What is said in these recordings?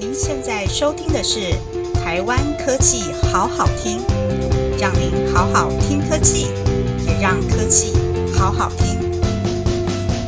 您现在收听的是台湾科技好好听，让您好好听科技，也让科技好好听。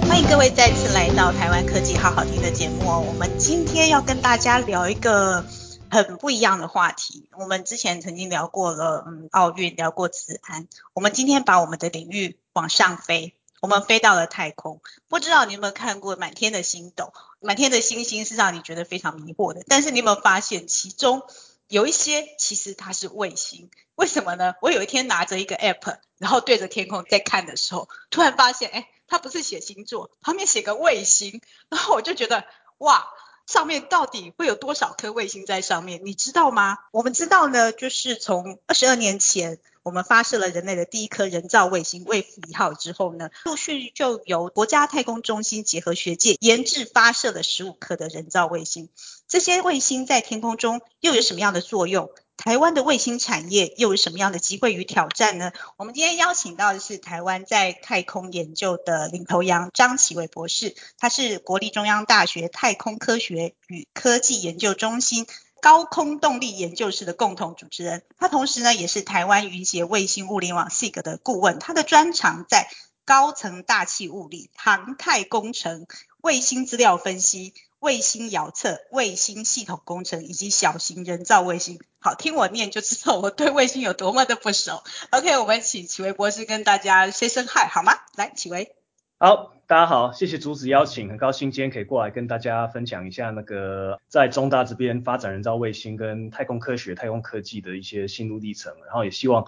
欢迎各位再次来到台湾科技好好听的节目哦。我们今天要跟大家聊一个很不一样的话题。我们之前曾经聊过了，嗯，奥运，聊过慈安。我们今天把我们的领域往上飞。我们飞到了太空，不知道你有没有看过满天的星斗，满天的星星是让你觉得非常迷惑的。但是你有没有发现，其中有一些其实它是卫星？为什么呢？我有一天拿着一个 app，然后对着天空在看的时候，突然发现，哎，它不是写星座，旁边写个卫星，然后我就觉得，哇！上面到底会有多少颗卫星在上面？你知道吗？我们知道呢，就是从二十二年前我们发射了人类的第一颗人造卫星“卫福一号”之后呢，陆续就由国家太空中心结合学界研制发射了十五颗的人造卫星。这些卫星在天空中又有什么样的作用？台湾的卫星产业又有什么样的机会与挑战呢？我们今天邀请到的是台湾在太空研究的领头羊张启伟博士，他是国立中央大学太空科学与科技研究中心高空动力研究室的共同主持人。他同时呢也是台湾云协卫星物联网 SIG 的顾问，他的专长在高层大气物理、航太工程、卫星资料分析。卫星遥测、卫星系统工程以及小型人造卫星，好，听我念就知道我对卫星有多么的不熟。OK，我们请启维博士跟大家 say 声 hi 好吗？来，启维。好，大家好，谢谢竹子邀请，很高兴今天可以过来跟大家分享一下那个在中大这边发展人造卫星跟太空科学、太空科技的一些心路历程，然后也希望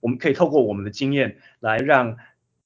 我们可以透过我们的经验来让。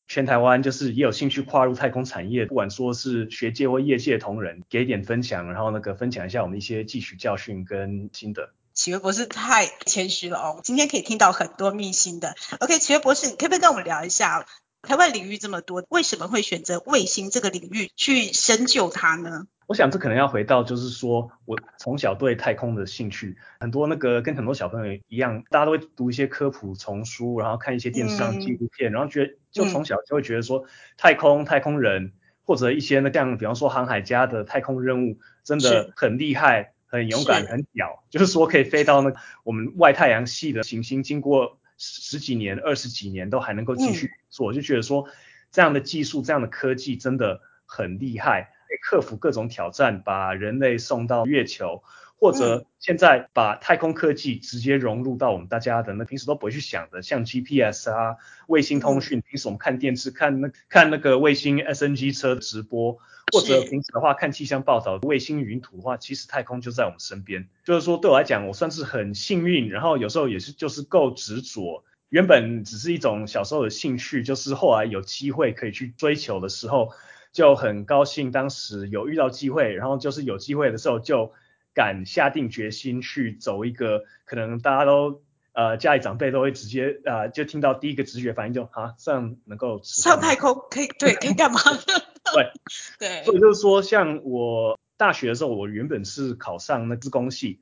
全台湾就是也有兴趣跨入太空产业，不管说是学界或业界同仁，给点分享，然后那个分享一下我们一些汲取教训跟心得。启威博士太谦虚了哦，今天可以听到很多秘辛的。OK，启威博士，你可不可以跟我们聊一下，台湾领域这么多，为什么会选择卫星这个领域去深究它呢？我想这可能要回到，就是说我从小对太空的兴趣，很多那个跟很多小朋友一样，大家都会读一些科普丛书，然后看一些电视上纪录片，然后觉得就从小就会觉得说太空太空人或者一些那样，比方说航海家的太空任务真的很厉害、很勇敢、很屌，就是说可以飞到那我们外太阳系的行星，经过十几年、二十几年都还能够继续做，就觉得说这样的技术、这样的科技真的很厉害。克服各种挑战，把人类送到月球，或者现在把太空科技直接融入到我们大家的那平时都不会去想的，像 GPS 啊、卫星通讯，平时我们看电视看那看那个卫星 SNG 车直播，或者平时的话看气象报道、卫星云图的话，其实太空就在我们身边。就是说对我来讲，我算是很幸运，然后有时候也是就是够执着。原本只是一种小时候的兴趣，就是后来有机会可以去追求的时候。就很高兴，当时有遇到机会，然后就是有机会的时候就敢下定决心去走一个可能大家都呃家里长辈都会直接啊就听到第一个直觉反应就啊这样能够上太空可以对可以干嘛？对 对，所以就是说像我大学的时候，我原本是考上那自工系。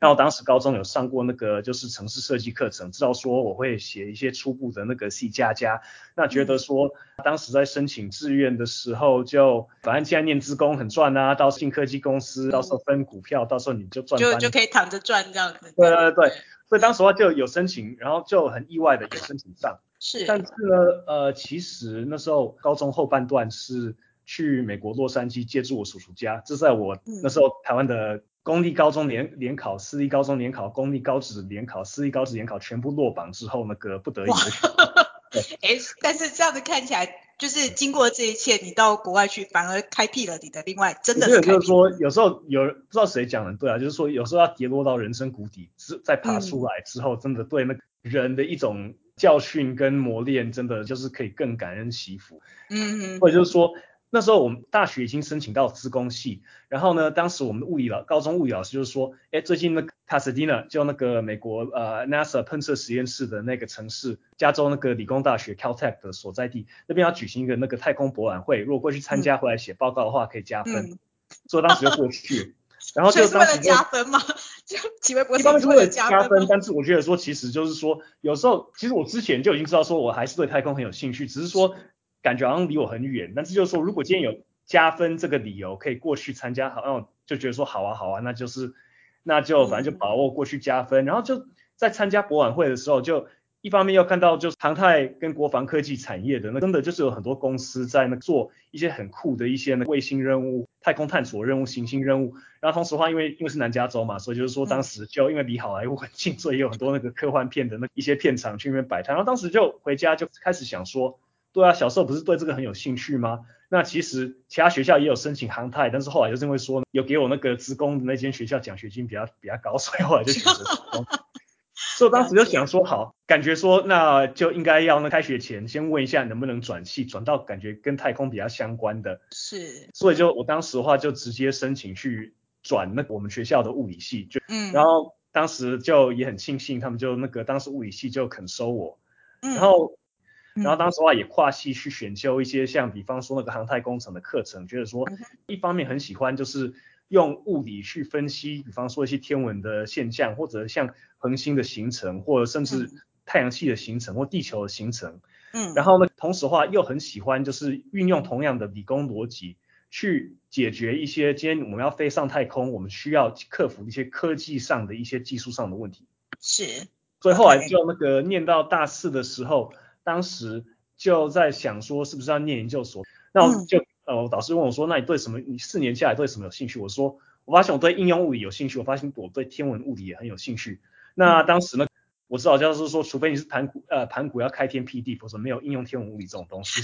然后当时高中有上过那个就是城市设计课程，知道说我会写一些初步的那个 C 加加，那觉得说当时在申请志愿的时候，就反正现在念资工很赚啊，到进科技公司，到时候分股票，到时候你就赚，就就可以躺着赚这样子。对对对，所以当时话就有申请，然后就很意外的有申请上。是。但是呢，呃，其实那时候高中后半段是去美国洛杉矶借住我叔叔家，这在我那时候台湾的。公立高中联联考、私立高中联考、公立高职联考、私立高职联考全部落榜之后，那个不得已。哎，但是这样子看起来，就是经过这一切，你到国外去反而开辟了你的另外，真的是。就是说，有时候有不知道谁讲的对啊，就是说有时候要跌落到人生谷底，之再爬出来之后，真的对那人的一种教训跟磨练，真的就是可以更感恩惜福。嗯嗯。或者就是说。那时候我们大学已经申请到资工系，然后呢，当时我们的物理老高中物理老师就是说，哎，最近那卡斯蒂娜就那个美国呃 NASA 喷射实验室的那个城市，加州那个理工大学 Caltech 的所在地，那边要举行一个那个太空博览会，如果过去参加回来写报告的话，可以加分，所以当时就过去，然后就当时加分嘛？就几位博士是为了加分，但是我觉得说其实就是说，有时候其实我之前就已经知道说我还是对太空很有兴趣，只是说。感觉好像离我很远，但是就是说，如果今天有加分这个理由可以过去参加，好像就觉得说好啊好啊，那就是那就反正就把握过去加分，然后就在参加博览会的时候就。一方面又看到，就是航太跟国防科技产业的，那真的就是有很多公司在那做一些很酷的一些那卫星任务、太空探索任务、行星任务。然后同时的话，因为因为是南加州嘛，所以就是说当时就因为离好莱坞很近，所以有很多那个科幻片的那一些片场去那边摆摊。然后当时就回家就开始想说，对啊，小时候不是对这个很有兴趣吗？那其实其他学校也有申请航太，但是后来就是因为说有给我那个职工的那间学校奖学金比较比较高，所以后来就选择。所以我当时就想说，好，感觉说那就应该要那开学前先问一下能不能转系，转到感觉跟太空比较相关的。是。所以就我当时的话就直接申请去转那我们学校的物理系，就，嗯。然后当时就也很庆幸他们就那个当时物理系就肯收我，嗯。然后，然后当时的话也跨系去选修一些像比方说那个航太工程的课程，觉得说一方面很喜欢就是。用物理去分析，比方说一些天文的现象，或者像恒星的形成，或者甚至太阳系的形成或地球的形成。嗯。然后呢，同时话又很喜欢就是运用同样的理工逻辑去解决一些今天我们要飞上太空，我们需要克服一些科技上的一些技术上的问题。是。所以后来就那个念到大四的时候，当时就在想说是不是要念研究所，那我就。呃，我导师问我说，那你对什么？你四年下来对什么有兴趣？我说，我发现我对应用物理有兴趣，我发现我对天文物理也很有兴趣。那当时呢，我知道就是说，除非你是盘古，呃，盘古要开天辟地，否则没有应用天文物理这种东西。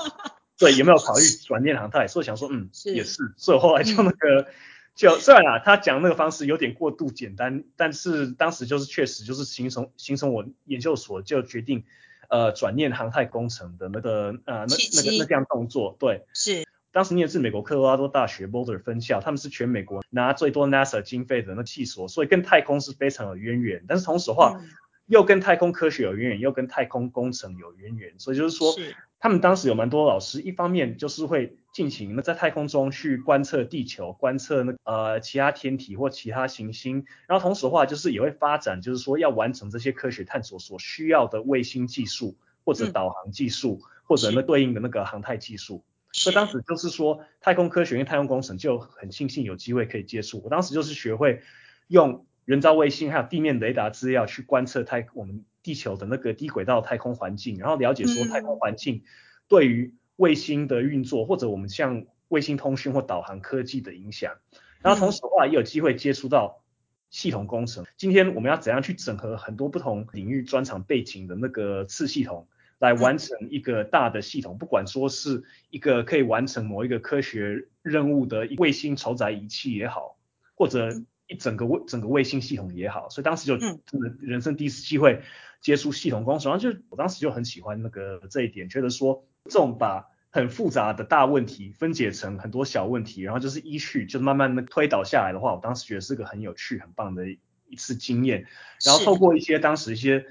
对，有没有考虑转念航太？所以想说，嗯，也是。所以后来就那个，就虽然啊，他讲那个方式有点过度简单，但是当时就是确实就是形成形成我研究所就决定。呃，转念航太工程的那个呃，那那个那这样动作，对，是，当时念的是美国科罗拉多大学 Boulder 分校，他们是全美国拿最多 NASA 经费的那系所，所以跟太空是非常有渊源。但是同时的话，又跟太空科学有渊源，又跟太空工程有渊源，所以就是说。他们当时有蛮多老师，一方面就是会进行那在太空中去观测地球、观测那呃其他天体或其他行星，然后同时的话就是也会发展，就是说要完成这些科学探索所需要的卫星技术或者导航技术或者那对应的那个航太技术。所以当时就是说太空科学跟太空工程就很庆幸有机会可以接触。我当时就是学会用人造卫星还有地面雷达资料去观测太我们。地球的那个低轨道太空环境，然后了解说太空环境对于卫星的运作，或者我们像卫星通讯或导航科技的影响。然后同时的话，也有机会接触到系统工程。今天我们要怎样去整合很多不同领域专长背景的那个次系统，来完成一个大的系统？不管说是一个可以完成某一个科学任务的卫星筹载仪器也好，或者一整个卫整个卫星系统也好，所以当时就真的人生第一次机会。接触系统工程，然后就我当时就很喜欢那个这一点，觉得说这种把很复杂的大问题分解成很多小问题，然后就是依序就慢慢的推导下来的话，我当时觉得是个很有趣、很棒的一次经验。然后透过一些当时一些。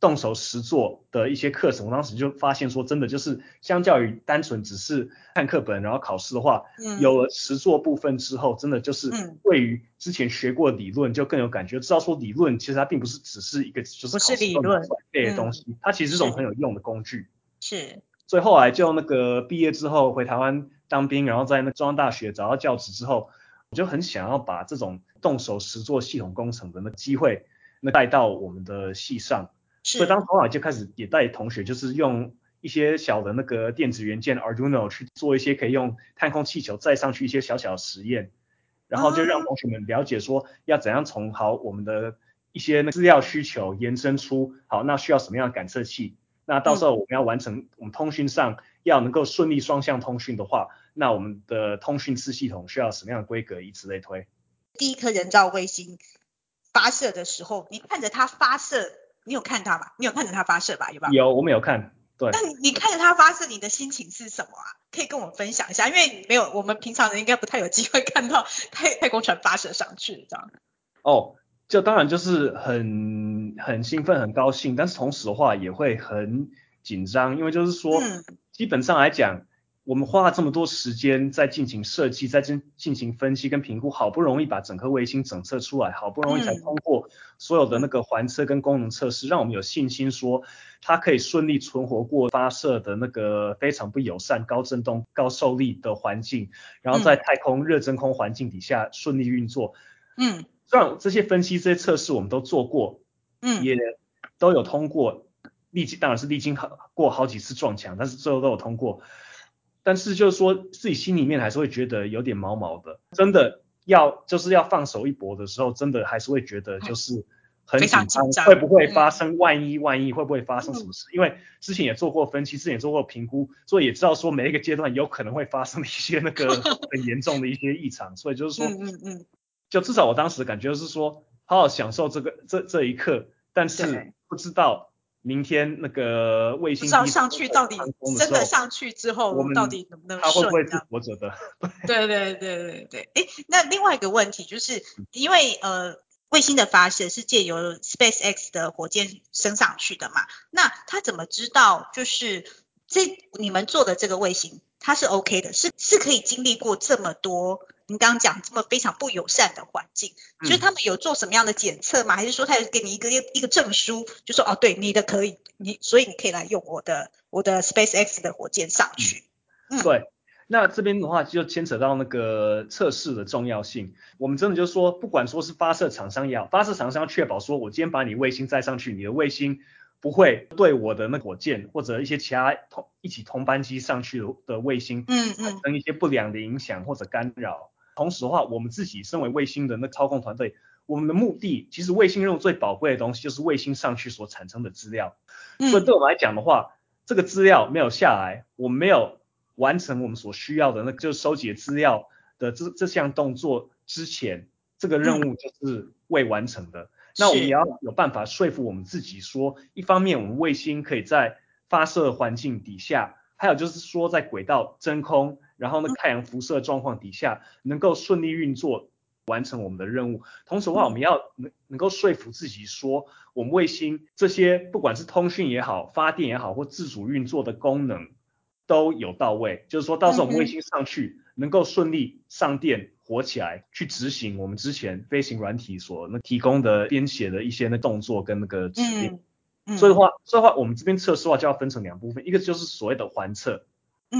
动手实做的一些课程，我当时就发现说，真的就是相较于单纯只是看课本然后考试的话，有了实做部分之后，真的就是对于之前学过理论就更有感觉，知道说理论其实它并不是只是一个就是考试论类的东西，它其实是一种很有用的工具。是。所以后来就那个毕业之后回台湾当兵，然后在那中央大学找到教职之后，我就很想要把这种动手实做系统工程的那机会，那带到我们的系上。所以当时我就开始也带同学，就是用一些小的那个电子元件 Arduino 去做一些可以用探空气球载上去一些小小的实验，然后就让同学们了解说要怎样从好我们的一些资料需求延伸出好那需要什么样的感测器，那到时候我们要完成我们通讯上要能够顺利双向通讯的话，那我们的通讯次系统需要什么样的规格，以此类推。第一颗人造卫星发射的时候，你看着它发射。你有看它吧？你有看着它发射吧？有吧？有，我们有看。对。那你你看着它发射，你的心情是什么啊？可以跟我们分享一下，因为没有我们平常人应该不太有机会 看到太太空船发射上去这样。哦，就当然就是很很兴奋、很高兴，但是同时的话也会很紧张，因为就是说，基本上来讲。我们花了这么多时间在进行设计，在进进行分析跟评估，好不容易把整颗卫星整测出来，好不容易才通过所有的那个环测跟功能测试，让我们有信心说它可以顺利存活过发射的那个非常不友善、高振动、高受力的环境，然后在太空热真空环境底下顺利运作。嗯，虽然这些分析、这些测试我们都做过，嗯，也都有通过，历经当然是历经好过好几次撞墙，但是最后都有通过。但是就是说自己心里面还是会觉得有点毛毛的，真的要就是要放手一搏的时候，真的还是会觉得就是很紧张，会不会发生万一万一会不会发生什么事？因为之前也做过分析，之前也做过评估，所以也知道说每一个阶段有可能会发生一些那个很严重的一些异常，所以就是说，嗯嗯嗯，就至少我当时的感觉是说，好好享受这个这这一刻，但是不知道。明天那个卫星上上去到底真的上去之后，我们到底能不能它会不会是活着的？对对对对对。哎，那另外一个问题就是，因为呃卫星的发射是借由 SpaceX 的火箭升上去的嘛，那他怎么知道就是这你们做的这个卫星它是 OK 的，是是可以经历过这么多？您刚刚讲这么非常不友善的环境，就是他们有做什么样的检测吗？还是说他有给你一个一个证书，就说哦，对，你的可以，你所以你可以来用我的我的 SpaceX 的火箭上去。嗯，对，那这边的话就牵扯到那个测试的重要性。我们真的就是说，不管说是发射厂商也好，发射厂商要确保说我今天把你卫星载上去，你的卫星不会对我的那火箭或者一些其他同一起同班机上去的的卫星，嗯嗯，产生一些不良的影响或者干扰。同时的话，我们自己身为卫星的那操控团队，我们的目的其实卫星任务最宝贵的东西就是卫星上去所产生的资料。所以对我们来讲的话，这个资料没有下来，我们没有完成我们所需要的，那就是收集资料的这这项动作之前，这个任务就是未完成的。那我们也要有办法说服我们自己说，一方面我们卫星可以在发射环境底下。还有就是说，在轨道真空，然后呢太阳辐射状况底下，能够顺利运作，完成我们的任务。同时的话，我们要能能够说服自己说，我们卫星这些不管是通讯也好，发电也好，或自主运作的功能都有到位。就是说到时候我们卫星上去，能够顺利上电，活起来，去执行我们之前飞行软体所那提供的编写的一些那动作跟那个指令。所以的话，所以的话，我们这边测试的话就要分成两部分，一个就是所谓的环测，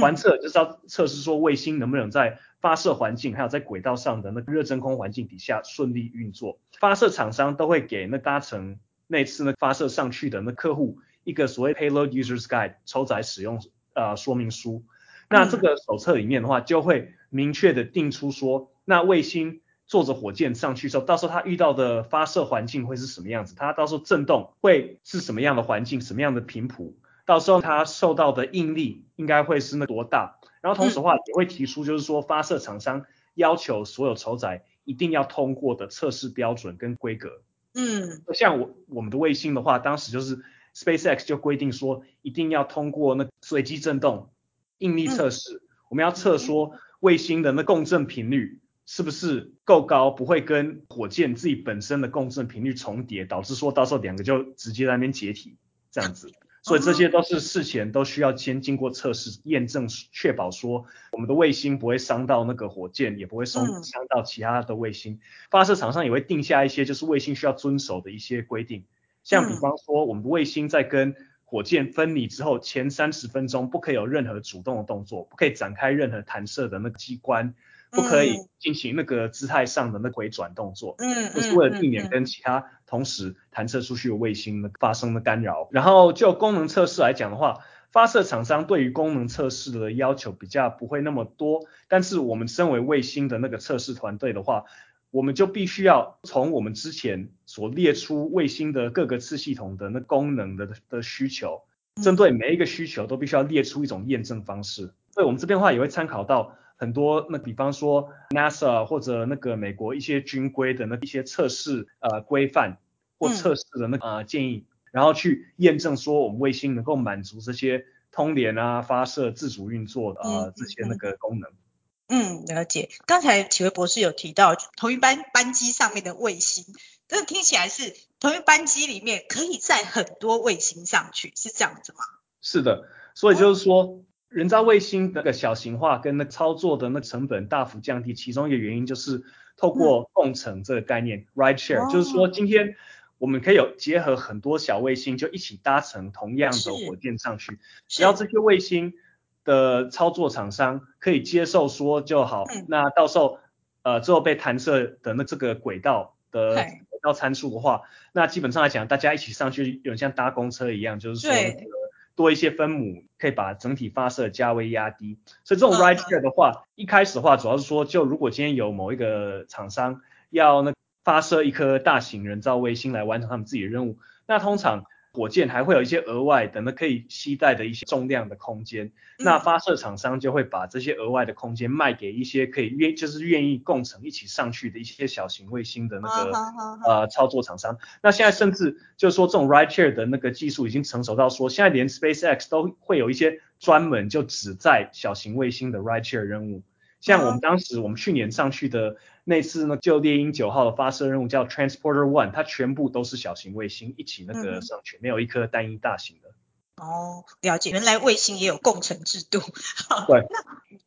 环测就是要测试说卫星能不能在发射环境，还有在轨道上的那个热真空环境底下顺利运作。发射厂商都会给那搭乘那次那发射上去的那客户一个所谓 Payload User Guide 超载使用呃说明书。那这个手册里面的话，就会明确的定出说，那卫星。坐着火箭上去之后，到时候它遇到的发射环境会是什么样子？它到时候震动会是什么样的环境？什么样的频谱？到时候它受到的应力应该会是那多大？然后同时的话也会提出，就是说发射厂商要求所有筹载一定要通过的测试标准跟规格。嗯，像我我们的卫星的话，当时就是 SpaceX 就规定说一定要通过那随机震动应力测试，我们要测说卫星的那共振频率。是不是够高，不会跟火箭自己本身的共振频率重叠，导致说到时候两个就直接在那边解体这样子。所以这些都是事前都需要先经过测试验证，确保说我们的卫星不会伤到那个火箭，也不会伤伤到其他的卫星。发射场上也会定下一些就是卫星需要遵守的一些规定，像比方说我们的卫星在跟火箭分离之后前三十分钟不可以有任何主动的动作，不可以展开任何弹射的那个机关。不可以进行那个姿态上的那回转动作，嗯，就是为了避免跟其他同时弹射出去的卫星发生的干扰。然后就功能测试来讲的话，发射厂商对于功能测试的要求比较不会那么多，但是我们身为卫星的那个测试团队的话，我们就必须要从我们之前所列出卫星的各个次系统的那功能的的需求，针对每一个需求都必须要列出一种验证方式。所以我们这边的话也会参考到。很多那比方说 NASA 或者那个美国一些军规的那一些测试呃规范或测试的那呃建议，然后去验证说我们卫星能够满足这些通联啊、发射、自主运作的啊这些那个功能。嗯，了解。刚才启威博士有提到同一班班机上面的卫星，这听起来是同一班机里面可以载很多卫星上去，是这样子吗？是的，所以就是说。人造卫星那个小型化跟那操作的那成本大幅降低，其中一个原因就是透过共乘这个概念，ride share，就是说今天我们可以有结合很多小卫星就一起搭乘同样的火箭上去，只要这些卫星的操作厂商可以接受说就好，那到时候呃最后被弹射的那这个轨道的轨道参数的话，那基本上来讲，大家一起上去有点像搭公车一样，就是说多一些分母可以把整体发射价位压低。所以这种 ride share 的话，一开始的话主要是说，就如果今天有某一个厂商要那发射一颗大型人造卫星来完成他们自己的任务，那通常火箭还会有一些额外的那可以携带的一些重量的空间，那发射厂商就会把这些额外的空间卖给一些可以愿就是愿意共乘一起上去的一些小型卫星的那个呃操作厂商。那现在甚至就是说这种 ride share 的那个技术已经成熟到说，现在连 SpaceX 都会有一些专门就只在小型卫星的 ride share 任务。像我们当时我们去年上去的那次呢，就猎鹰九号的发射任务叫 Transporter One，它全部都是小型卫星一起那个上去，没有一颗单一大型的。哦，了解，原来卫星也有共乘制度。对。那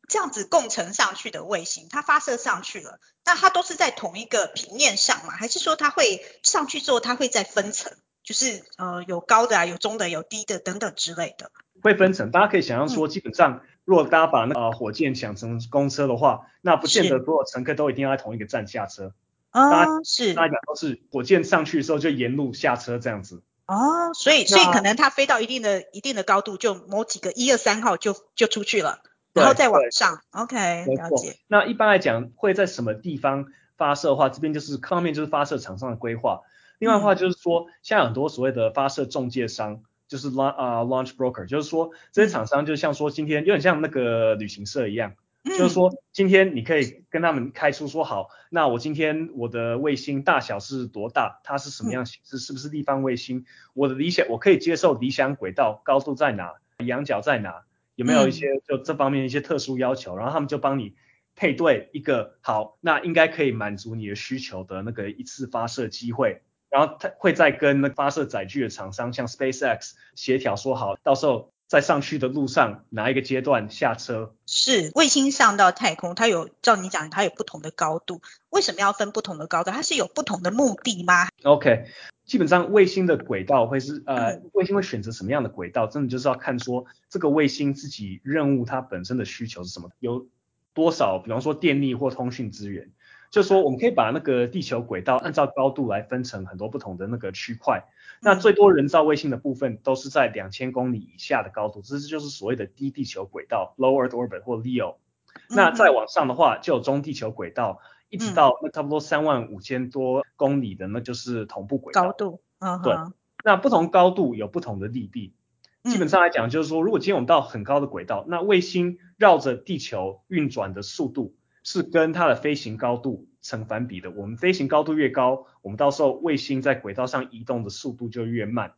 这样子共乘上去的卫星，它发射上去了，那它都是在同一个平面上嘛？还是说它会上去之后，它会再分层，就是呃有高的啊，有中的，有低的等等之类的？会分层，大家可以想象说，基本上。如果大家把那个火箭想成公车的话，那不见得所有乘客都一定要在同一个站下车。啊，是。大家都是火箭上去的时候就沿路下车这样子。哦，所以所以可能它飞到一定的一定的高度，就某几个一二三号就就出去了，然后再往上。OK，了解。那一般来讲会在什么地方发射的话，这边就是方面就是发射场上的规划。另外的话就是说，像很多所谓的发射中介商。就是 launch 啊 launch broker，就是说这些厂商就像说今天有点像那个旅行社一样，就是说今天你可以跟他们开出说好，那我今天我的卫星大小是多大，它是什么样形式，是不是立方卫星，我的理想我可以接受理想轨道高度在哪，仰角在哪，有没有一些就这方面一些特殊要求，然后他们就帮你配对一个好，那应该可以满足你的需求的那个一次发射机会。然后他会再跟那发射载具的厂商，像 SpaceX 协调说好，到时候在上去的路上哪一个阶段下车。是卫星上到太空，它有照你讲，它有不同的高度，为什么要分不同的高度？它是有不同的目的吗？OK，基本上卫星的轨道会是呃，卫星会选择什么样的轨道，真的就是要看说这个卫星自己任务它本身的需求是什么，有多少，比方说电力或通讯资源。就说我们可以把那个地球轨道按照高度来分成很多不同的那个区块，那最多人造卫星的部分都是在两千公里以下的高度，这就是所谓的低地球轨道 （Low Earth Orbit） 或 LEO。那再往上的话，就有中地球轨道，一直到那差不多三万五千多公里的，那就是同步轨道。高度，嗯，对。那不同高度有不同的利弊。基本上来讲，就是说，如果今天我们到很高的轨道，那卫星绕着地球运转的速度。是跟它的飞行高度成反比的。我们飞行高度越高，我们到时候卫星在轨道上移动的速度就越慢。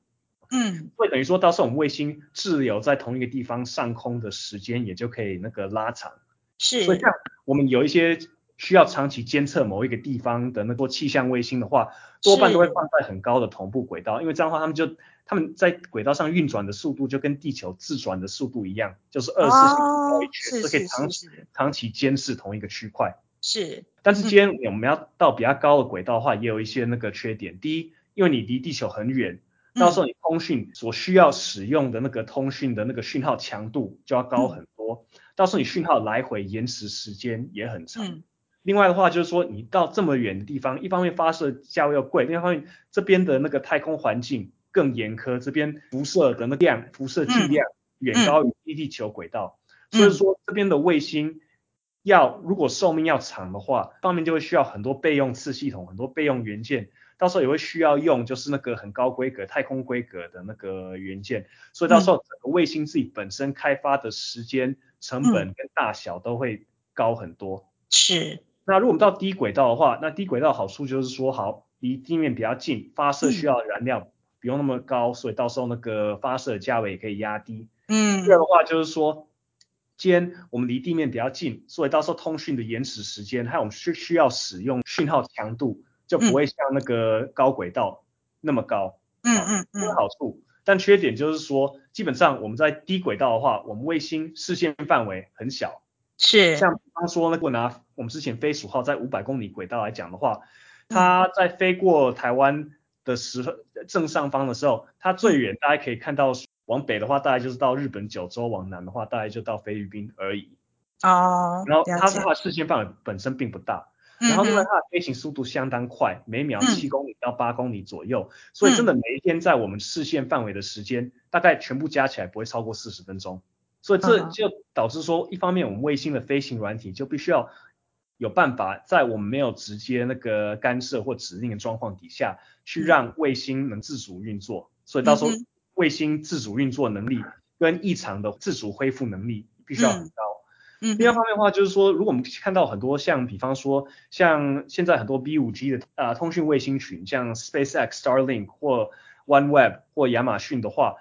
嗯，会等于说到时候我们卫星滞留在同一个地方上空的时间也就可以那个拉长。是。所以像我们有一些需要长期监测某一个地方的那个气象卫星的话，多半都会放在很高的同步轨道，因为这样的话他们就他们在轨道上运转的速度就跟地球自转的速度一样，就是二十四。是可以长期长期监视同一个区块，是。但是今天我们要到比较高的轨道的话，也有一些那个缺点。第一，因为你离地球很远，到时候你通讯所需要使用的那个通讯的那个讯号强度就要高很多，到时候你讯号来回延迟时间也很长。另外的话就是说，你到这么远的地方，一方面发射价位要贵，另一方面这边的那个太空环境更严苛，这边辐射的那量辐射剂量远高于低地球轨道。所以说这边的卫星要如果寿命要长的话，方面就会需要很多备用次系统，很多备用元件，到时候也会需要用就是那个很高规格太空规格的那个元件，所以到时候整个卫星自己本身开发的时间、成本跟大小都会高很多。是。那如果我们到低轨道的话，那低轨道好处就是说好离地面比较近，发射需要燃料不用那么高，所以到时候那个发射价位也可以压低。嗯。第二的话就是说。间我们离地面比较近，所以到时候通讯的延迟时间，还有我们需需要使用讯号强度，就不会像那个高轨道那么高。嗯嗯嗯。有好处，但缺点就是说，基本上我们在低轨道的话，我们卫星视线范围很小。是。像比方说，如果拿我们之前飞鼠号在五百公里轨道来讲的话，它在飞过台湾的时候正上方的时候，它最远大家可以看到。往北的话，大概就是到日本九州；往南的话，大概就到菲律宾而已。哦。然后它的话视线范围本身并不大，然后另外它的飞行速度相当快，每秒七公里到八公里左右，所以真的每一天在我们视线范围的时间，大概全部加起来不会超过四十分钟。所以这就导致说，一方面我们卫星的飞行软体就必须要有办法在我们没有直接那个干涉或指令的状况底下，去让卫星能自主运作。所以到时候卫星自主运作能力跟异常的自主恢复能力必须要很高。嗯，另外一方面的话，就是说，如果我们看到很多像，比方说，像现在很多 B 五 G 的啊通讯卫星群，像 SpaceX、Starlink 或 OneWeb 或亚马逊的话，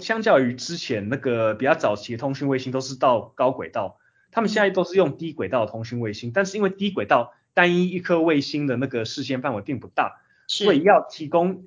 相较于之前那个比较早期的通讯卫星都是到高轨道，他们现在都是用低轨道通讯卫星，但是因为低轨道单一一颗卫星的那个视线范围并不大，所以要提供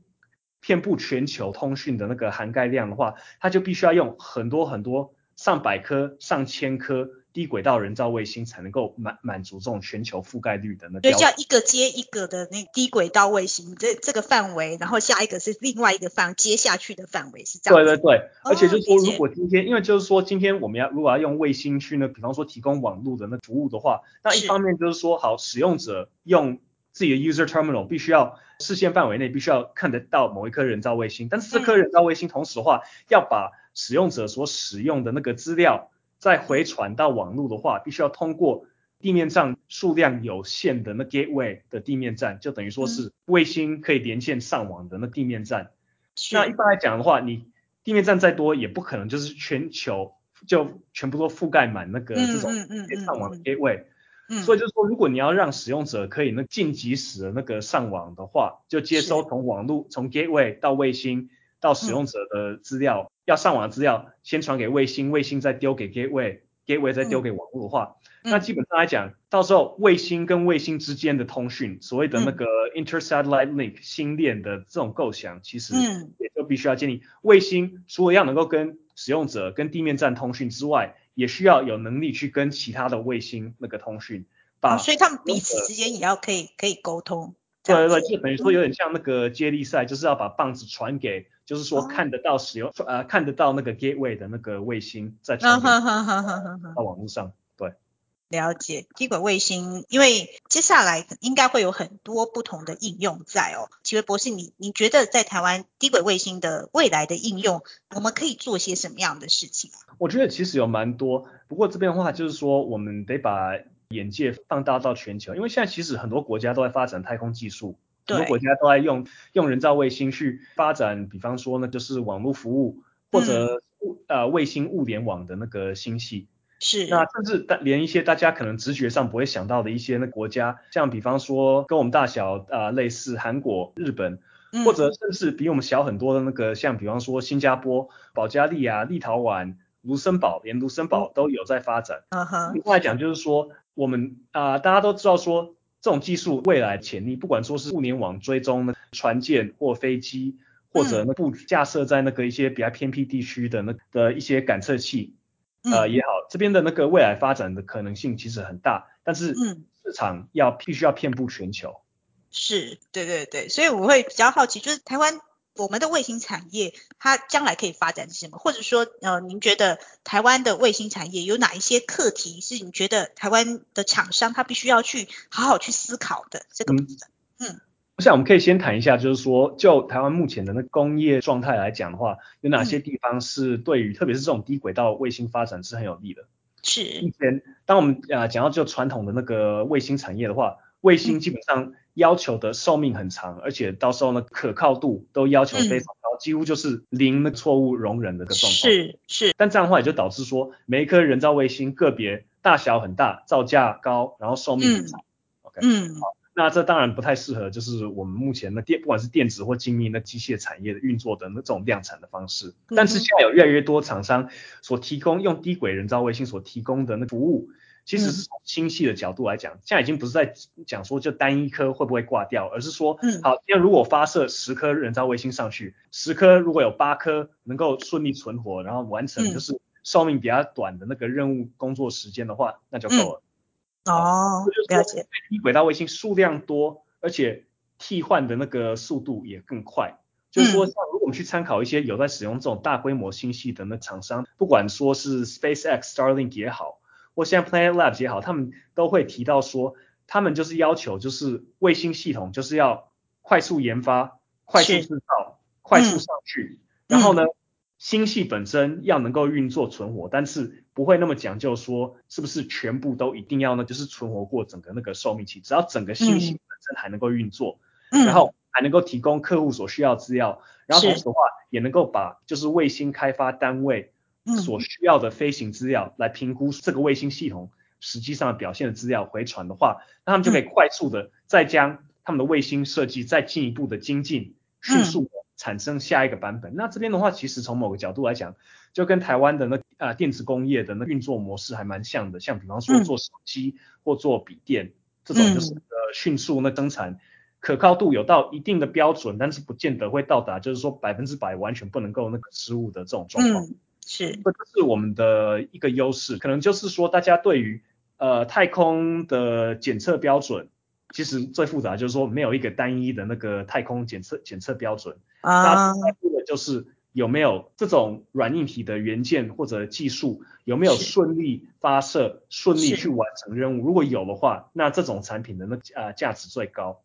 遍布全球通讯的那个涵盖量的话，它就必须要用很多很多上百颗、上千颗。低轨道人造卫星才能够满满足这种全球覆盖率的那，对，叫一个接一个的那低轨道卫星，这这个范围，然后下一个是另外一个范接下去的范围是这样。对对对，而且就是说，如果今天，因为就是说今天我们要如果要用卫星去呢，比方说提供网络的那服务的话，那一方面就是说，好，使用者用自己的 user terminal 必须要视线范围内必须要看得到某一颗人造卫星，但是这颗人造卫星同时的话，要把使用者所使用的那个资料。再回传到网络的话，必须要通过地面上数量有限的那 gateway 的地面站，就等于说是卫星可以连线上网的那地面站。那一般来讲的话，你地面站再多，也不可能就是全球就全部都覆盖满那个这种上网的 gateway。所以就是说，如果你要让使用者可以那近即时的那个上网的话，就接收从网络从 gateway 到卫星到使用者的资料。要上网的资料先传给卫星，卫星再丢给 gateway，gateway 再丢给网络的话，那基本上来讲，到时候卫星跟卫星之间的通讯，所谓的那个 intersatellite link 星链的这种构想，其实也就必须要建立。卫星除了要能够跟使用者、跟地面站通讯之外，也需要有能力去跟其他的卫星那个通讯。把所以他们彼此之间也要可以可以沟通。对对对，就等于说有点像那个接力赛，就是要把棒子传给。就是说看得到使用呃看得到那个 gateway 的那个卫星在传到网络上，对。了解低轨卫星，因为接下来应该会有很多不同的应用在哦。奇伟博士，你你觉得在台湾低轨卫星的未来的应用，我们可以做些什么样的事情啊？我觉得其实有蛮多，不过这边的话就是说我们得把眼界放大到全球，因为现在其实很多国家都在发展太空技术。很多国家都在用用人造卫星去发展，比方说呢，就是网络服务或者物呃卫星物联网的那个星系。是。那甚至大连一些大家可能直觉上不会想到的一些那国家，像比方说跟我们大小啊类似韩国、日本，或者甚至比我们小很多的那个，像比方说新加坡、保加利亚、立陶宛、卢森堡，连卢森堡都有在发展。嗯哼。另外讲就是说，我们啊大家都知道说。这种技术未来潜力，不管说是物联网追踪的船舰或飞机，或者那布架设在那个一些比较偏僻地区的那的一些感测器，呃也好，这边的那个未来发展的可能性其实很大，但是市场要必须要遍布全球。是，对对对，所以我会比较好奇，就是台湾。我们的卫星产业，它将来可以发展是什么？或者说，呃，您觉得台湾的卫星产业有哪一些课题是你觉得台湾的厂商他必须要去好好去思考的？这个部分，嗯，我想我们可以先谈一下，就是说，就台湾目前的那工业状态来讲的话，有哪些地方是对于特别是这种低轨道卫星发展是很有利的？是。以前，当我们啊讲到就传统的那个卫星产业的话，卫星基本上。要求的寿命很长，而且到时候呢，可靠度都要求非常高，几乎就是零的错误容忍的个状况。是是。但这样的话也就导致说，每一颗人造卫星个别大小很大，造价高，然后寿命很长。OK。嗯。好，那这当然不太适合，就是我们目前的电，不管是电子或精密的机械产业的运作的那种量产的方式。但是现在有越来越多厂商所提供用低轨人造卫星所提供的那服务。其实是从星系的角度来讲，现在已经不是在讲说就单一颗会不会挂掉，而是说，好，今天如果发射十颗人造卫星上去，十颗如果有八颗能够顺利存活，然后完成就是寿命比较短的那个任务工作时间的话，那就够了。哦，了解。低轨道卫星数量多，而且替换的那个速度也更快。就是说，像如果我们去参考一些有在使用这种大规模星系的那厂商，不管说是 SpaceX、Starlink 也好。或现在 Planet Labs 也好，他们都会提到说，他们就是要求就是卫星系统就是要快速研发、快速制造、快速上去，然后呢，星系本身要能够运作存活，但是不会那么讲究说是不是全部都一定要呢，就是存活过整个那个寿命期，只要整个星系本身还能够运作，然后还能够提供客户所需要资料，然后同时的话也能够把就是卫星开发单位所需要的飞行资料来评估这个卫星系统。实际上表现的资料回传的话，那他们就可以快速的再将他们的卫星设计再进一步的精进，迅速产生下一个版本。那这边的话，其实从某个角度来讲，就跟台湾的那啊电子工业的那运作模式还蛮像的。像比方说做手机或做笔电这种，就是呃迅速那生产，可靠度有到一定的标准，但是不见得会到达，就是说百分之百完全不能够那个失误的这种状况。是，这是我们的一个优势，可能就是说大家对于呃，太空的检测标准其实最复杂，就是说没有一个单一的那个太空检测检测标准。啊。那在乎的就是有没有这种软硬体的元件或者技术有没有顺利发射、顺利去完成任务。如果有的话，那这种产品的那啊价值最高。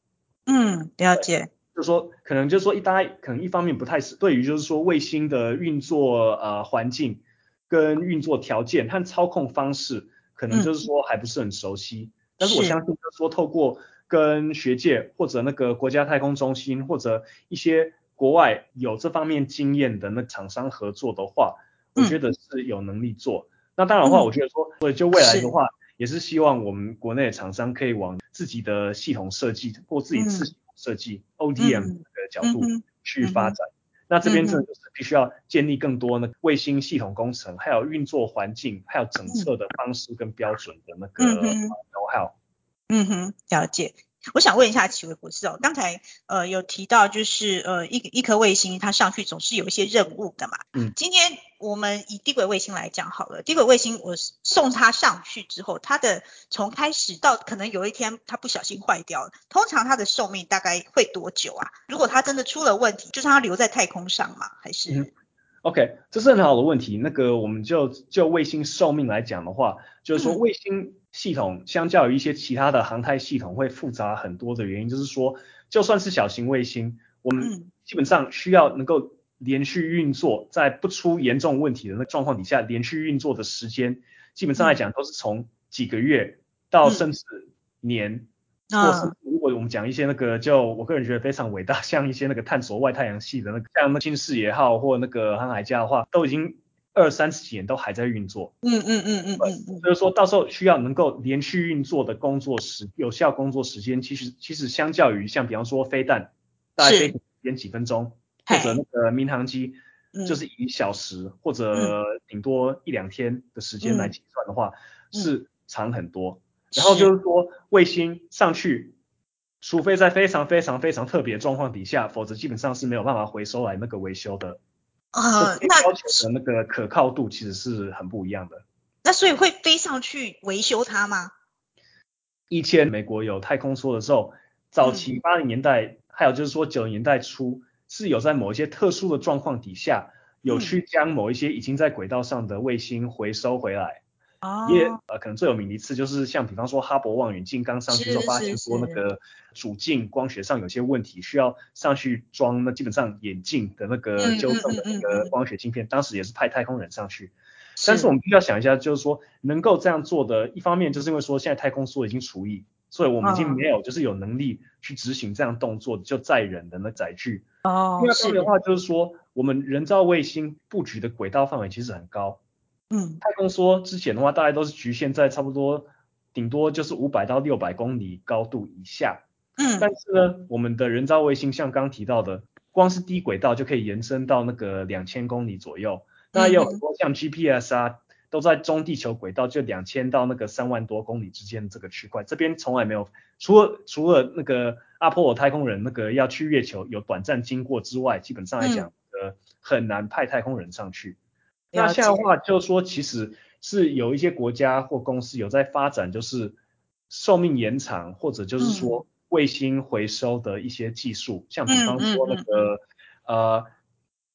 嗯，了解。就是说，可能就是说一大可能一方面不太是对于就是说卫星的运作呃环境跟运作条件和操控方式。可能就是说还不是很熟悉，但是我相信就是说透过跟学界或者那个国家太空中心或者一些国外有这方面经验的那厂商合作的话，我觉得是有能力做。那当然的话，我觉得说，所以就未来的话，也是希望我们国内的厂商可以往自己的系统设计或自己自己设计 ODM 的角度去发展。那这边真的就是必须要建立更多呢卫星系统工程，还有运作环境，还有整测的方式跟标准的那个 know how。嗯哼，了解。我想问一下奇伟博士哦，刚才呃有提到就是呃一一颗卫星它上去总是有一些任务的嘛。嗯。今天我们以低轨卫星来讲好了，低轨卫星我送它上去之后，它的从开始到可能有一天它不小心坏掉了，通常它的寿命大概会多久啊？如果它真的出了问题，就是它留在太空上嘛？还是？OK，这是很好的问题。那个我们就就卫星寿命来讲的话，就是说卫星。系统相较于一些其他的航太系统会复杂很多的原因，就是说，就算是小型卫星，我们基本上需要能够连续运作，在不出严重问题的那状况底下，连续运作的时间，基本上来讲都是从几个月到甚至年，或是如果我们讲一些那个，就我个人觉得非常伟大，像一些那个探索外太阳系的那个，像那新视野号或那个航海家的话，都已经。二三十几年都还在运作，嗯嗯嗯嗯嗯，所以说到时候需要能够连续运作的工作时，有效工作时间，其实其实相较于像比方说飞弹，大概飞时间几分钟，或者那个民航机，就是以小时或者顶多一两天的时间来计算的话，是长很多。然后就是说卫星上去，除非在非常非常非常特别状况底下，否则基本上是没有办法回收来那个维修的。啊，那要求的那个可靠度其实是很不一样的。那所以会飞上去维修它吗？以前美国有太空梭的时候，早期八零年代，还有就是说九零年代初，是有在某一些特殊的状况底下，有去将某一些已经在轨道上的卫星回收回来。也呃，可能最有名的一次就是像比方说哈勃望远镜刚上去的时候，发现说那个主镜光学上有些问题，需要上去装那基本上眼镜的那个纠正的那个光学镜片，当时也是派太空人上去。但是我们必须要想一下，就是说能够这样做的，一方面就是因为说现在太空梭已经除役，所以我们已经没有就是有能力去执行这样动作就载人的那载具。哦。第二方面的话就是说，我们人造卫星布局的轨道范围其实很高。嗯，太空梭之前的话，大概都是局限在差不多顶多就是五百到六百公里高度以下。嗯，但是呢，我们的人造卫星像刚提到的，光是低轨道就可以延伸到那个两千公里左右。那也有很多像 GPS 啊，都在中地球轨道就两千到那个三万多公里之间的这个区块。这边从来没有，除了除了那个阿波罗太空人那个要去月球有短暂经过之外，基本上来讲，呃，很难派太空人上去。那现在的话，就是说，其实是有一些国家或公司有在发展，就是寿命延长，或者就是说卫星回收的一些技术，像比方说那个呃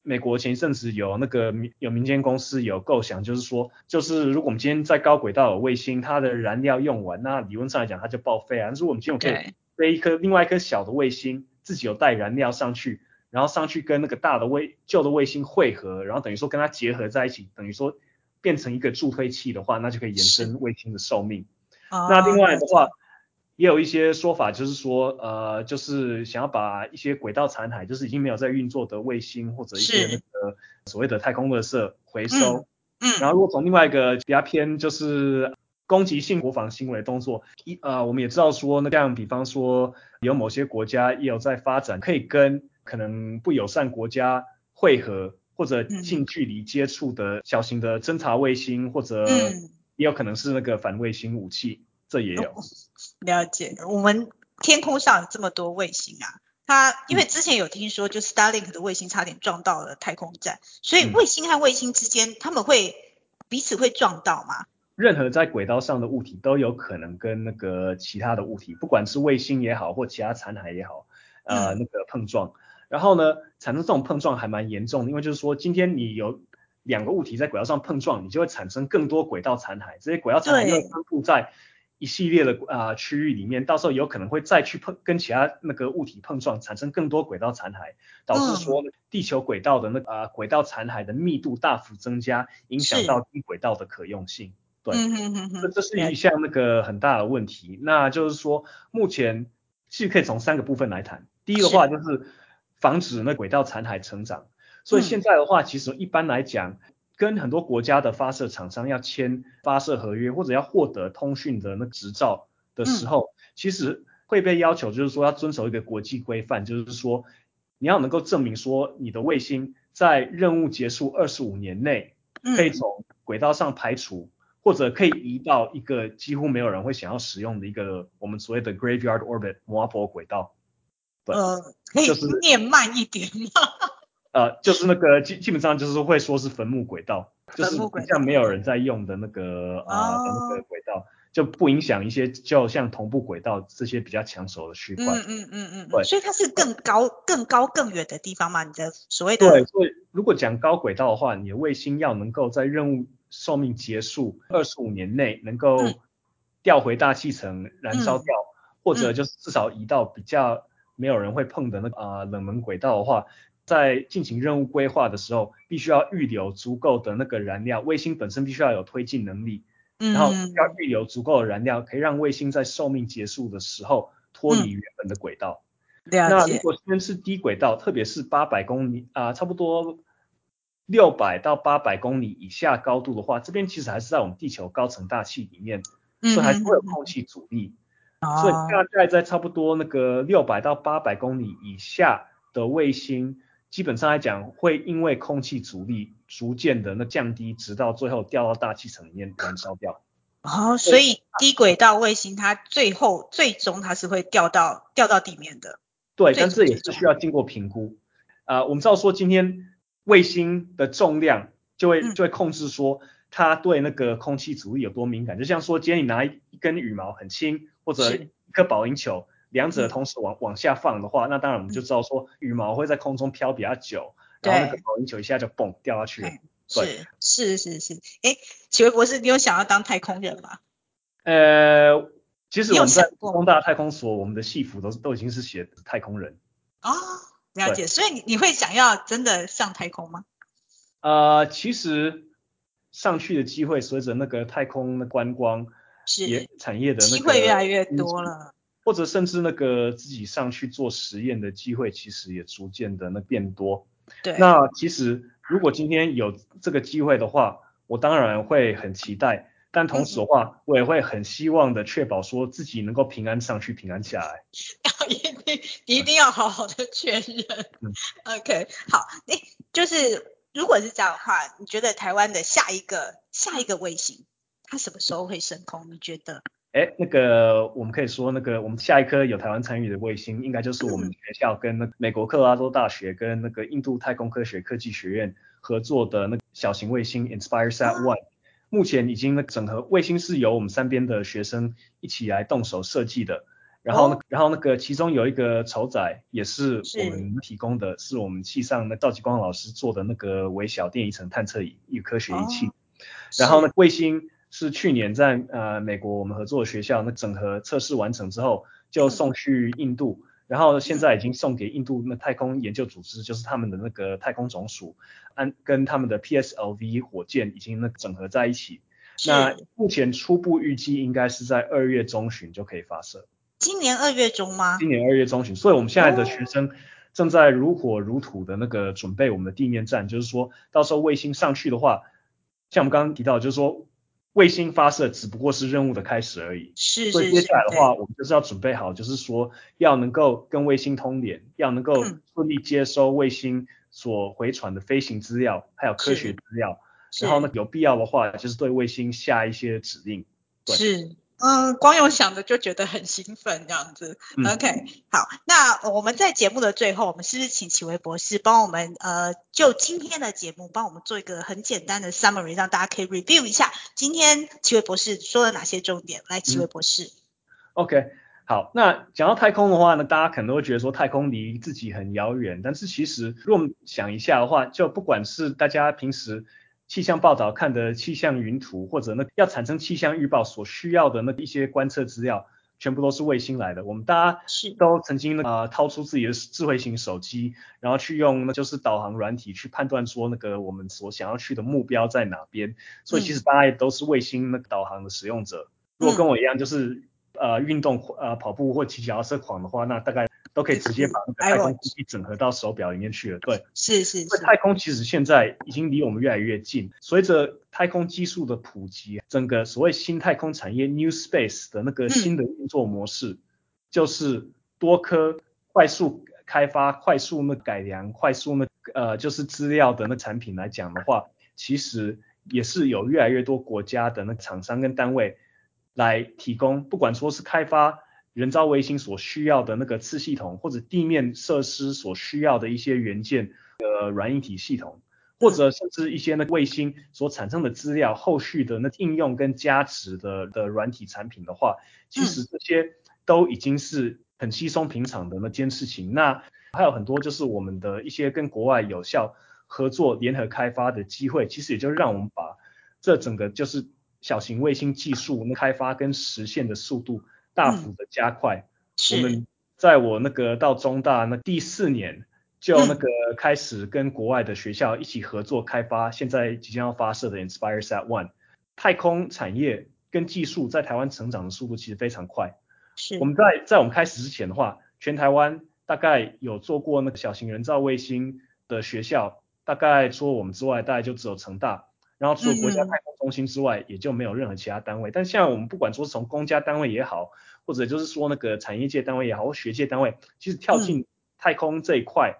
美国前一阵子有那个民有民间公司有构想，就是说，就是如果我们今天在高轨道有卫星，它的燃料用完，那理论上来讲它就报废啊。但是我们今天可以飞一颗另外一颗小的卫星，自己有带燃料上去，然后上去跟那个大的卫旧的卫星汇合，然后等于说跟它结合在一起，等于说变成一个助推器的话，那就可以延伸卫星的寿命。那另外的话。也有一些说法，就是说，呃，就是想要把一些轨道残骸，就是已经没有在运作的卫星或者一些那个所谓的太空垃圾回收。嗯。然后如果从另外一个比较偏就是攻击性国防行为动作，一呃，我们也知道说，那像比方说有某些国家也有在发展，可以跟可能不友善国家汇合或者近距离接触的小型的侦察卫星，或者也有可能是那个反卫星武器。这也有。了解，我们天空上有这么多卫星啊，它因为之前有听说，就 Starlink 的卫星差点撞到了太空站，所以卫星和卫星之间他们会彼此会撞到吗？任何在轨道上的物体都有可能跟那个其他的物体，不管是卫星也好，或其他残骸也好，呃，那个碰撞，然后呢，产生这种碰撞还蛮严重的，因为就是说今天你有两个物体在轨道上碰撞，你就会产生更多轨道残骸，这些轨道残骸又分布在。一系列的啊区域里面，到时候有可能会再去碰跟其他那个物体碰撞，产生更多轨道残骸，导致说地球轨道的那啊轨道残骸的密度大幅增加，影响到低轨道的可用性。对，这这是一项那个很大的问题。那就是说，目前其实可以从三个部分来谈。第一个话就是防止那轨道残骸成长。所以现在的话，其实一般来讲。跟很多国家的发射厂商要签发射合约，或者要获得通讯的那执照的时候，其实会被要求，就是说要遵守一个国际规范，就是说你要能够证明说你的卫星在任务结束二十五年内可以从轨道上排除，或者可以移到一个几乎没有人会想要使用的一个我们所谓的 graveyard orbit 摩波轨道。呃，可以念慢一点吗？呃，就是那个基基本上就是会说是坟墓轨道，就是像没有人在用的那个啊的那个轨道，就不影响一些就像同步轨道这些比较抢手的区块。嗯嗯嗯嗯。对，所以它是更高、更高、更远的地方嘛？你的所谓的。对，所以如果讲高轨道的话，你的卫星要能够在任务寿命结束二十五年内能够调回大气层燃烧掉，或者就是至少移到比较没有人会碰的那个啊冷门轨道的话。在进行任务规划的时候，必须要预留足够的那个燃料，卫星本身必须要有推进能力，然后要预留足够的燃料，可以让卫星在寿命结束的时候脱离原本的轨道。那如果先是低轨道，特别是八百公里啊，差不多六百到八百公里以下高度的话，这边其实还是在我们地球高层大气里面，所以还是会有空气阻力。所以大概在差不多那个六百到八百公里以下的卫星。基本上来讲，会因为空气阻力逐渐的那降低，直到最后掉到大气层里面燃烧掉。哦，所以低轨道卫星它最后最终它是会掉到掉到地面的。对，但是也是需要经过评估。啊，我们知道说今天卫星的重量就会就会控制说它对那个空气阻力有多敏感。就像说今天你拿一根羽毛很轻，或者一颗保龄球。两者同时往往下放的话，那当然我们就知道说羽毛会在空中飘比较久，然后那个保龄球一下就嘣掉下去了。是是是是，哎，启威博士，你有想要当太空人吗？呃，其实我们在工大太空所，我们的戏服都是都已经是写太空人。哦，了解。所以你你会想要真的上太空吗？呃，其实上去的机会随着那个太空的观光是产业的机会越来越多了。或者甚至那个自己上去做实验的机会，其实也逐渐的那变多。对。那其实如果今天有这个机会的话，我当然会很期待。但同时的话，我也会很希望的确保说自己能够平安上去，平安下来。一定一定要好好的确认。嗯。OK，好。你，就是如果是这样的话，你觉得台湾的下一个下一个卫星，它什么时候会升空？你觉得？哎，那个我们可以说，那个我们下一颗有台湾参与的卫星，应该就是我们学校跟那美国科罗拉多大学跟那个印度太空科学科技学院合作的那小型卫星 InspireSat One。目前已经整合卫星是由我们三边的学生一起来动手设计的。然后呢，然后那个其中有一个丑仔也是我们提供的，是我们系上那赵继光老师做的那个微小电一层探测仪，一个科学仪器。然后呢，卫星是去年在呃美国我们合作的学校那整合测试完成之后，就送去印度，然后现在已经送给印度那太空研究组织，就是他们的那个太空总署，按跟他们的 PSLV 火箭已经那整合在一起。那目前初步预计应该是在二月中旬就可以发射。今年二月中吗？今年二月中旬，所以我们现在的学生正在如火如荼的那个准备我们的地面站，就是说到时候卫星上去的话，像我们刚刚提到，就是说卫星发射只不过是任务的开始而已。是是是。所以接下来的话，我们就是要准备好，就是说要能够跟卫星通联，要能够顺利接收卫星所回传的飞行资料，还有科学资料。然后呢，有必要的话，就是对卫星下一些指令。是。嗯，光用想着就觉得很兴奋这样子。OK，好，那我们在节目的最后，我们是不是请启维博士帮我们呃，就今天的节目帮我们做一个很简单的 summary，让大家可以 review 一下今天启维博士说了哪些重点？来，启维博士。OK，好，那讲到太空的话呢，大家可能会觉得说太空离自己很遥远，但是其实如果我们想一下的话，就不管是大家平时气象报道看的气象云图，或者那要产生气象预报所需要的那一些观测资料，全部都是卫星来的。我们大家是都曾经啊掏出自己的智慧型手机，然后去用那就是导航软体去判断说那个我们所想要去的目标在哪边。所以其实大家也都是卫星那个导航的使用者。如果跟我一样就是呃运动呃跑步或骑脚踏车狂的话，那大概。都可以直接把那个太空机器整合到手表里面去了，对，是是。太空其实现在已经离我们越来越近，随着太空技术的普及，整个所谓新太空产业 New Space 的那个新的运作模式，就是多颗快速开发、快速那改良、快速那呃就是资料的那产品来讲的话，其实也是有越来越多国家的那厂商跟单位来提供，不管说是开发。人造卫星所需要的那个次系统，或者地面设施所需要的一些元件的软硬体系统，或者甚至一些那卫星所产生的资料，后续的那应用跟加持的的软体产品的话，其实这些都已经是很稀松平常的那件事情。那还有很多就是我们的一些跟国外有效合作联合开发的机会，其实也就让我们把这整个就是小型卫星技术开发跟实现的速度。大幅的加快，我们在我那个到中大那第四年就那个开始跟国外的学校一起合作开发，现在即将要发射的 InspireSat One 太空产业跟技术在台湾成长的速度其实非常快。是，我们在在我们开始之前的话，全台湾大概有做过那个小型人造卫星的学校，大概除了我们之外，大概就只有成大。然后除了国家太空中心之外，也就没有任何其他单位。但现在我们不管说是从公家单位也好，或者就是说那个产业界单位也好，或学界单位，其实跳进太空这一块，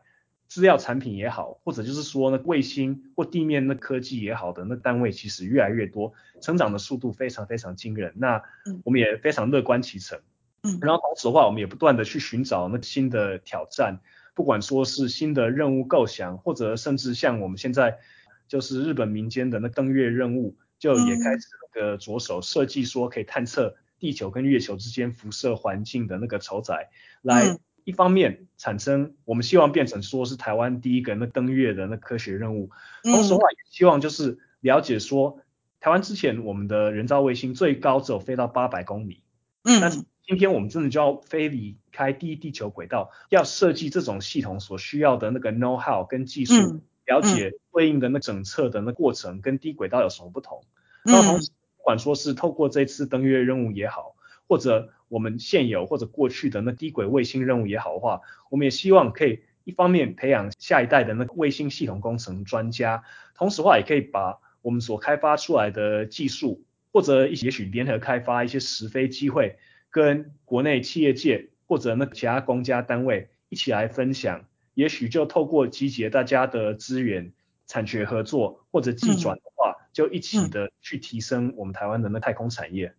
资料产品也好，或者就是说那卫星或地面那科技也好的那单位，其实越来越多，成长的速度非常非常惊人。那我们也非常乐观其成。嗯。然后同时的话，我们也不断的去寻找那新的挑战，不管说是新的任务构想，或者甚至像我们现在。就是日本民间的那登月任务，就也开始那个着手设计，说可以探测地球跟月球之间辐射环境的那个筹载，来一方面产生我们希望变成说是台湾第一个那登月的那科学任务，同时的话也希望就是了解说台湾之前我们的人造卫星最高只有飞到八百公里，嗯，但是今天我们真的就要飞离开第一地球轨道，要设计这种系统所需要的那个 know how 跟技术。了解对应的那整测的那过程跟低轨道有什么不同？那同时，不管说是透过这次登月任务也好，或者我们现有或者过去的那低轨卫星任务也好的话，我们也希望可以一方面培养下一代的那个卫星系统工程专家，同时话也可以把我们所开发出来的技术，或者也许联合开发一些实飞机会，跟国内企业界或者那其他公家单位一起来分享。也许就透过集结大家的资源、产学合作或者技转的话，就一起的去提升我们台湾的那太空产业。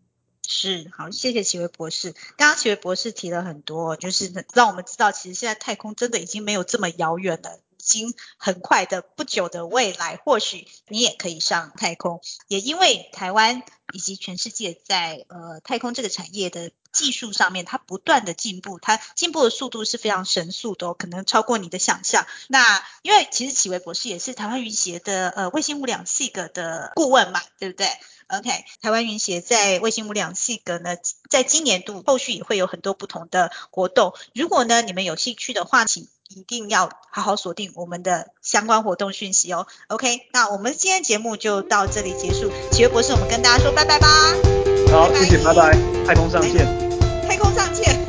是，好，谢谢齐伟博士。刚刚齐伟博士提了很多，就是让我们知道，其实现在太空真的已经没有这么遥远了。已经很快的不久的未来，或许你也可以上太空。也因为台湾以及全世界在呃太空这个产业的技术上面它不断的进步，它进步的速度是非常神速的，可能超过你的想象。那因为其实启维博士也是台湾云协的呃卫星五两 C 格的顾问嘛，对不对？OK，台湾云协在卫星五两 C 格呢，在今年度后续也会有很多不同的活动。如果呢你们有兴趣的话，请一定要好好锁定我们的相关活动讯息哦。OK，那我们今天节目就到这里结束。启维博士，我们跟大家说拜拜吧。好，谢谢，拜拜，太空上见。太空上见。